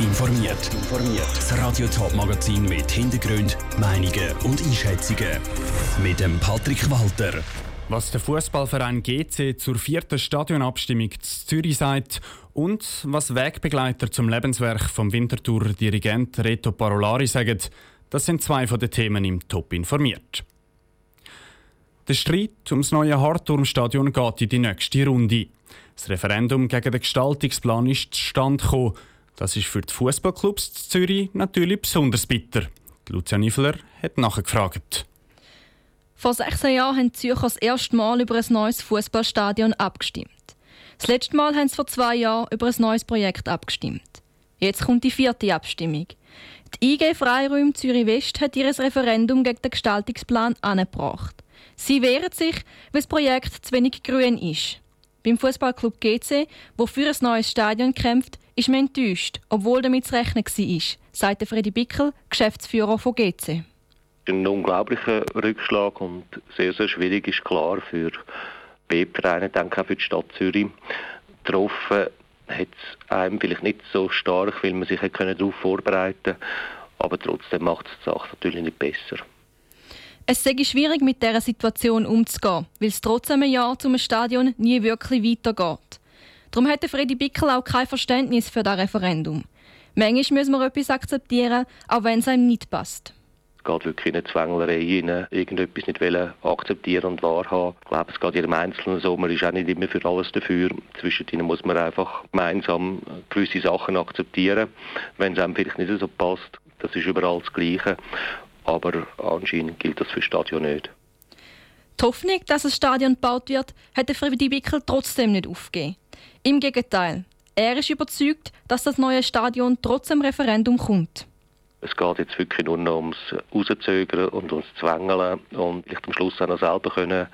informiert. Das Radio Top Magazin mit Hintergrund, Meinungen und Einschätzungen mit dem Patrick Walter. Was der Fußballverein GC zur vierten Stadionabstimmung zu Zürich sagt und was Wegbegleiter zum Lebenswerk vom Winterthur-Dirigent Reto Parolari sagen, das sind zwei von den Themen im Top informiert. Der Streit ums neue Hartturmstadion geht in die nächste Runde. Das Referendum gegen den Gestaltungsplan ist zustande gekommen. Das ist für die Fußballclubs Zürich natürlich besonders bitter. Lucia Niffler hat nachgefragt. Vor 16 Jahren haben die Zürcher das erste Mal über ein neues Fußballstadion abgestimmt. Das letzte Mal haben sie vor zwei Jahren über ein neues Projekt abgestimmt. Jetzt kommt die vierte Abstimmung. Die IG Freiräume Zürich West hat ihr Referendum gegen den Gestaltungsplan angebracht. Sie wehren sich, weil das Projekt zu wenig grün ist. Beim Fußballclub GC, wo für ein neues Stadion kämpft, ist man enttäuscht, obwohl damit zu rechnen war, sagt Freddy Bickel, Geschäftsführer von GC. Ein unglaublicher Rückschlag und sehr, sehr schwierig ist klar für B-Vereine, denke auch für die Stadt Zürich. Getroffen hat es einem vielleicht nicht so stark, weil man sich darauf vorbereiten konnte, aber trotzdem macht es die Sache natürlich nicht besser. Es sei schwierig, mit dieser Situation umzugehen, weil es trotz einem Jahr zum Stadion nie wirklich weitergeht. Darum hatte Freddy Bickel auch kein Verständnis für das Referendum. Manchmal müssen wir etwas akzeptieren, auch wenn es einem nicht passt. Es geht wirklich in eine Zwänglerei rein, irgendetwas nicht akzeptieren und wahrhaben. Ich glaube, es geht jedem Einzelnen so, man ist auch nicht immer für alles dafür. Zwischendrin muss man einfach gemeinsam gewisse Sachen akzeptieren, wenn es einem vielleicht nicht so passt. Das ist überall das Gleiche aber anscheinend gilt das für das Stadion nicht. Die Hoffnung, dass ein Stadion gebaut wird, hat der Freddy Bickel trotzdem nicht aufgegeben. Im Gegenteil, er ist überzeugt, dass das neue Stadion trotz dem Referendum kommt. Es geht jetzt wirklich nur noch ums Rauszögern und ums Zwängeln und vielleicht am Schluss auch noch selber können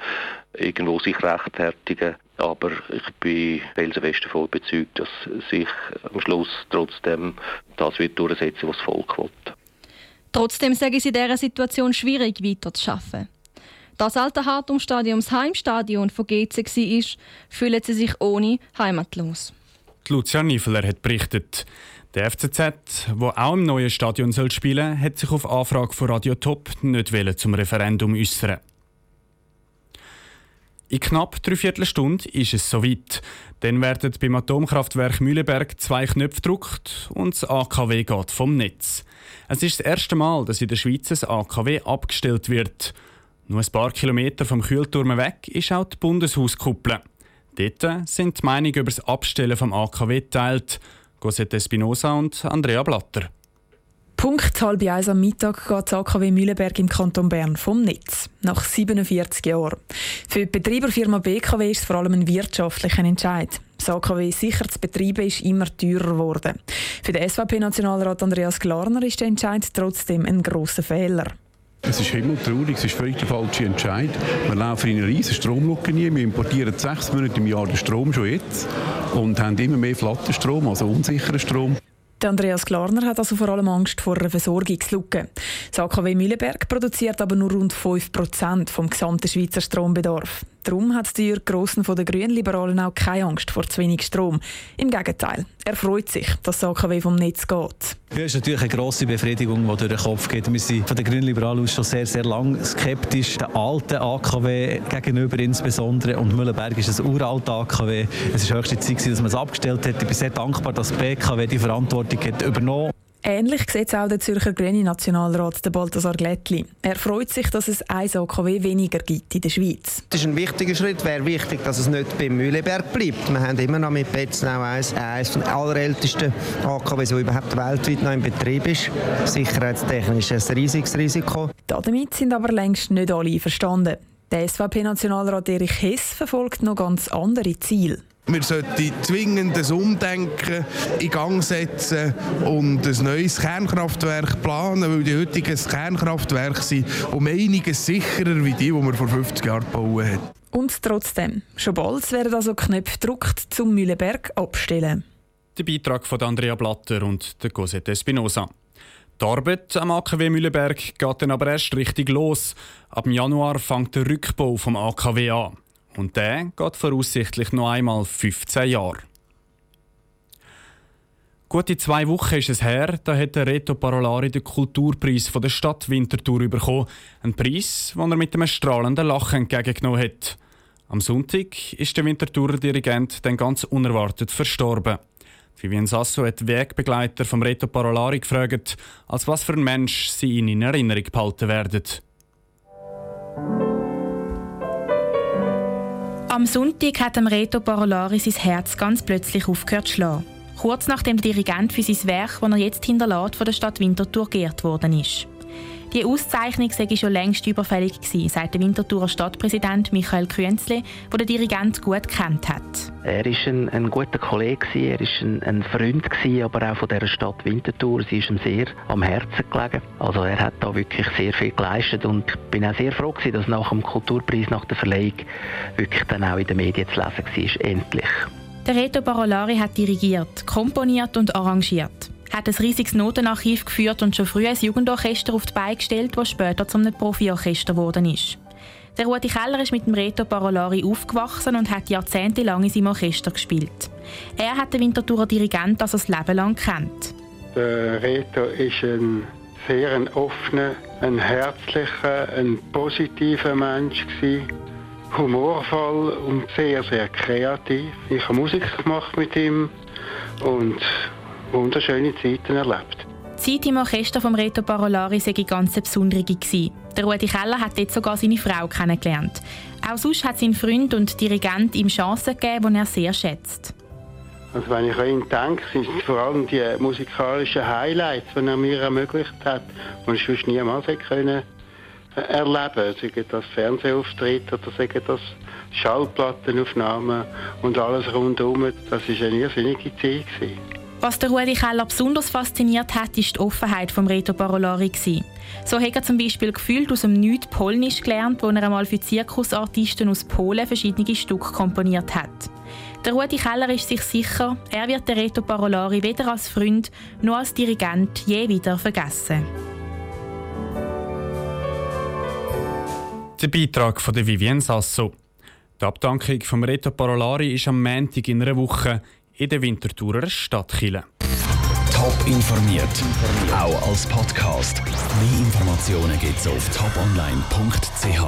irgendwo sich rechtfertigen. Aber ich bin felsenfest davon überzeugt, dass sich am Schluss trotzdem das wird durchsetzen, was das Volk will. Trotzdem ich es in dieser Situation schwierig, weiterzuschaffen. Das alte Hartumstadion das Heimstadion von GC war, fühlen sie sich ohne heimatlos. Lucia Niveler hat berichtet. Der FCZ, wo auch im neuen Stadion soll spielen hat sich auf Anfrage von Radio Top nicht zum Referendum äußern. In knapp dreiviertel Stunde ist es soweit. Dann werden beim Atomkraftwerk Mühleberg zwei Knöpfe gedruckt und das AKW geht vom Netz. Es ist das erste Mal, dass in der Schweiz ein AKW abgestellt wird. Nur ein paar Kilometer vom Kühlturm weg ist auch die Bundeshauskuppel. Dort sind die Meinungen über das Abstellen vom AKW geteilt. Cosette Espinosa und Andrea Blatter. Punkt halb eins am Mittag geht das AKW Mühleberg im Kanton Bern vom Netz. Nach 47 Jahren. Für die Betreiberfirma BKW ist es vor allem ein wirtschaftlicher Entscheid. Das AKW sicher zu betreiben ist immer teurer geworden. Für den SVP-Nationalrat Andreas Glarner ist der Entscheid trotzdem ein grosser Fehler. Es ist himmeltraurig, es ist völlig der falsche Entscheid. Wir laufen in eine riesige Stromlücke nie. Wir importieren sechs Monate im Jahr den Strom schon jetzt und haben immer mehr Flattenstrom, also unsicheren Strom. Andreas Klarner hat also vor allem Angst vor einer Versorgungslücke. Das AKW Mühleberg produziert aber nur rund 5% vom gesamten Schweizer Strombedarf. Darum hat Jürg Grossen von den Grünliberalen auch keine Angst vor zu wenig Strom. Im Gegenteil, er freut sich, dass das AKW vom Netz geht. Ja, es ist natürlich eine grosse Befriedigung, die durch den Kopf geht. Wir sind von den Grünliberalen aus schon sehr, sehr lange skeptisch. Der alte AKW gegenüber insbesondere und Mühleberg ist ein uralter AKW. Es war höchste Zeit, dass man es abgestellt hat. Ich bin sehr dankbar, dass die BKW die Verantwortung hat übernommen Ähnlich sieht es auch der Zürcher Grüne Nationalrat, der Balthasar Glättli. Er freut sich, dass es ein AKW weniger gibt in der Schweiz. Das ist ein wichtiger Schritt. Es wäre wichtig, dass es nicht beim Mühleberg bleibt. Wir haben immer noch mit Betzenau eines, eines der allerältesten AKWs, das überhaupt weltweit noch in Betrieb ist. Sicherheitstechnisch ist ein riesiges Risiko. Damit sind aber längst nicht alle verstanden. Der SVP-Nationalrat Erich Hess verfolgt noch ganz andere Ziele. Wir sollten zwingend ein Umdenken in Gang setzen und ein neues Kernkraftwerk planen, weil die heutigen Kernkraftwerke sind um einiges sicherer wie die, die man vor 50 Jahren gebaut hat. Und trotzdem, schon bald werden also Knöpfe gedruckt zum Mühleberg abstellen. Der Beitrag von Andrea Blatter und der Cosette Espinosa. Die Arbeit am AKW Mühleberg geht dann aber erst richtig los. Ab Januar fängt der Rückbau vom AKW an. Und der geht voraussichtlich noch einmal 15 Jahre. Gute zwei Wochen ist es her, da hat der Reto Parolari den Kulturpreis von der Stadt Winterthur bekommen. Ein Preis, den er mit einem strahlenden Lachen entgegengenommen hat. Am Sonntag ist der Winterthurer Dirigent dann ganz unerwartet verstorben. Vivien Sasso hat Wegbegleiter vom Reto Parolari gefragt, als was für ein Mensch sie ihn in Erinnerung behalten werden. Am Sonntag hat dem Reto Parolari sein Herz ganz plötzlich aufgehört zu schlagen. Kurz nachdem der Dirigent für sein Werk, das er jetzt hinterlässt, von der Stadt Winterthur geehrt worden ist. Die Auszeichnung sei schon längst überfällig gewesen, sagt der Winterthurer Stadtpräsident Michael Künzle, der den Dirigent gut kennt hat. Er war ein, ein guter Kollege, er war ein, ein Freund, gewesen, aber auch von der Stadt Winterthur. Sie ist ihm sehr am Herzen gelegen. Also er hat da wirklich sehr viel geleistet und ich bin auch sehr froh, gewesen, dass nach dem Kulturpreis, nach der Verleihung, wirklich dann auch in den Medien zu lesen war, endlich. Der Reto Barolari hat dirigiert, komponiert und arrangiert hat ein riesiges Notenarchiv geführt und schon früh ein Jugendorchester auf die Beine gestellt, das später zum Profiorchester geworden ist. Der Rudi Keller ist mit dem Reto Parolari aufgewachsen und hat jahrzehntelang in seinem Orchester gespielt. Er hat den Winterthurer Dirigent also das Leben lang kennt. Der Reto ist ein sehr ein offener, ein herzlicher, ein positiver Mensch gewesen. humorvoll und sehr, sehr kreativ. Ich habe Musik gemacht mit ihm und wunderschöne Zeiten erlebt. Die Zeit im Orchester vom Reto Parolari sei ganz besondere gewesen. Der Rudi Keller hat dort sogar seine Frau kennengelernt. Auch sonst hat sein Freund und Dirigent ihm Chancen gegeben, die er sehr schätzt. Also wenn ich an ihn denke, sind es vor allem die musikalischen Highlights, die er mir ermöglicht hat, die ich sonst niemals hätte können äh, erleben Sei das Fernsehauftritt oder sei das Schallplattenaufnahmen und alles rundherum. Das war eine irrsinnige Zeit. Gewesen. Was der Rudi Keller besonders fasziniert hat, ist die Offenheit vom Reto Parolari. So hat er zum Beispiel gefühlt aus dem Nichts Polnisch gelernt, wo er einmal für Zirkusartisten aus Polen verschiedene Stücke komponiert hat. Der Rudi Keller ist sich sicher, er wird den Reto Parolari weder als Freund noch als Dirigent je wieder vergessen. Der Beitrag von der Vivien Sasso. Die Abdankung vom Reto Parolari ist am Montag in einer Woche in der Winterthurer Stadtkille. Top informiert, auch als Podcast. Mehr Informationen gibt es auf toponline.ch.